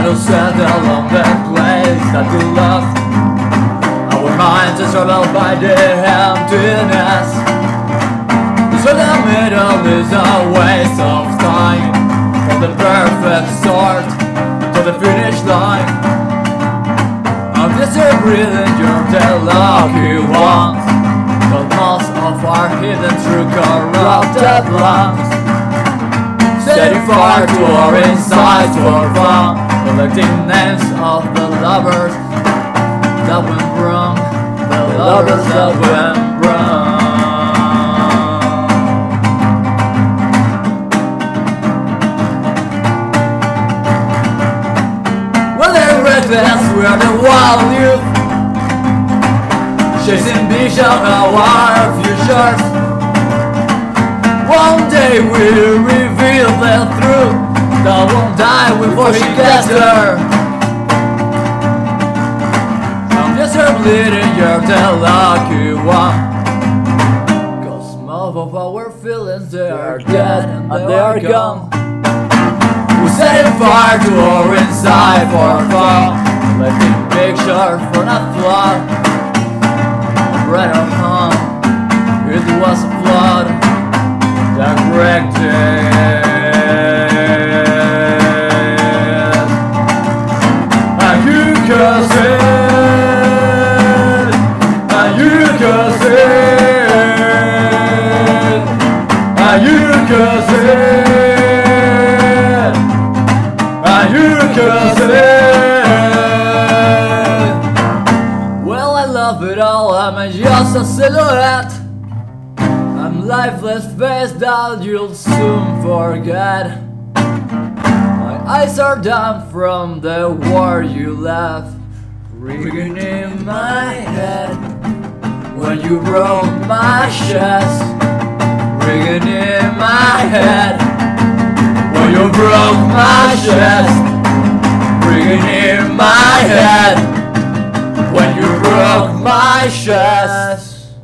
settle on that place that we love. Our minds are troubled by the emptiness. So the middle is a waste of time. From the perfect start to the finish line. I'm just a breathing, you're the lucky ones But most of our hidden through corrupted lungs Setting fire to our insides for fun Collecting names of the lovers that went wrong. The lovers that went wrong. Well, they're reckless, we're the wild youth Chasing vision of our futures One day we'll the That won't die before she gets there. I'm just her bleeding, you're the lucky one Cause most of our feelings, they are dead and they are gone. we set fire to our inside for fun Letting pictures for not flood Right or home It was a flood. That wrecked it Well, I love it all, I'm just a silhouette. I'm lifeless face that you'll soon forget. My eyes are done from the war you left, ringing in my head. When you broke my chest, ringing in my head. When you broke my chest, chest.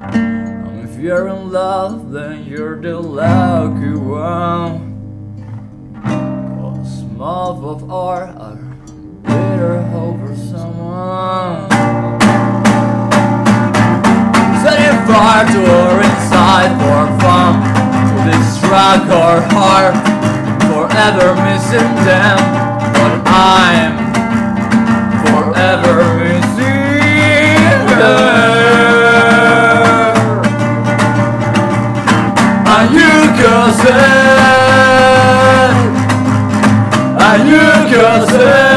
And um, if you're in love, then you're the lucky one. Cause most of our are bitter over someone. Setting fire to our inside for fun To distract our heart Forever missing them But I'm And you can say, and you can say.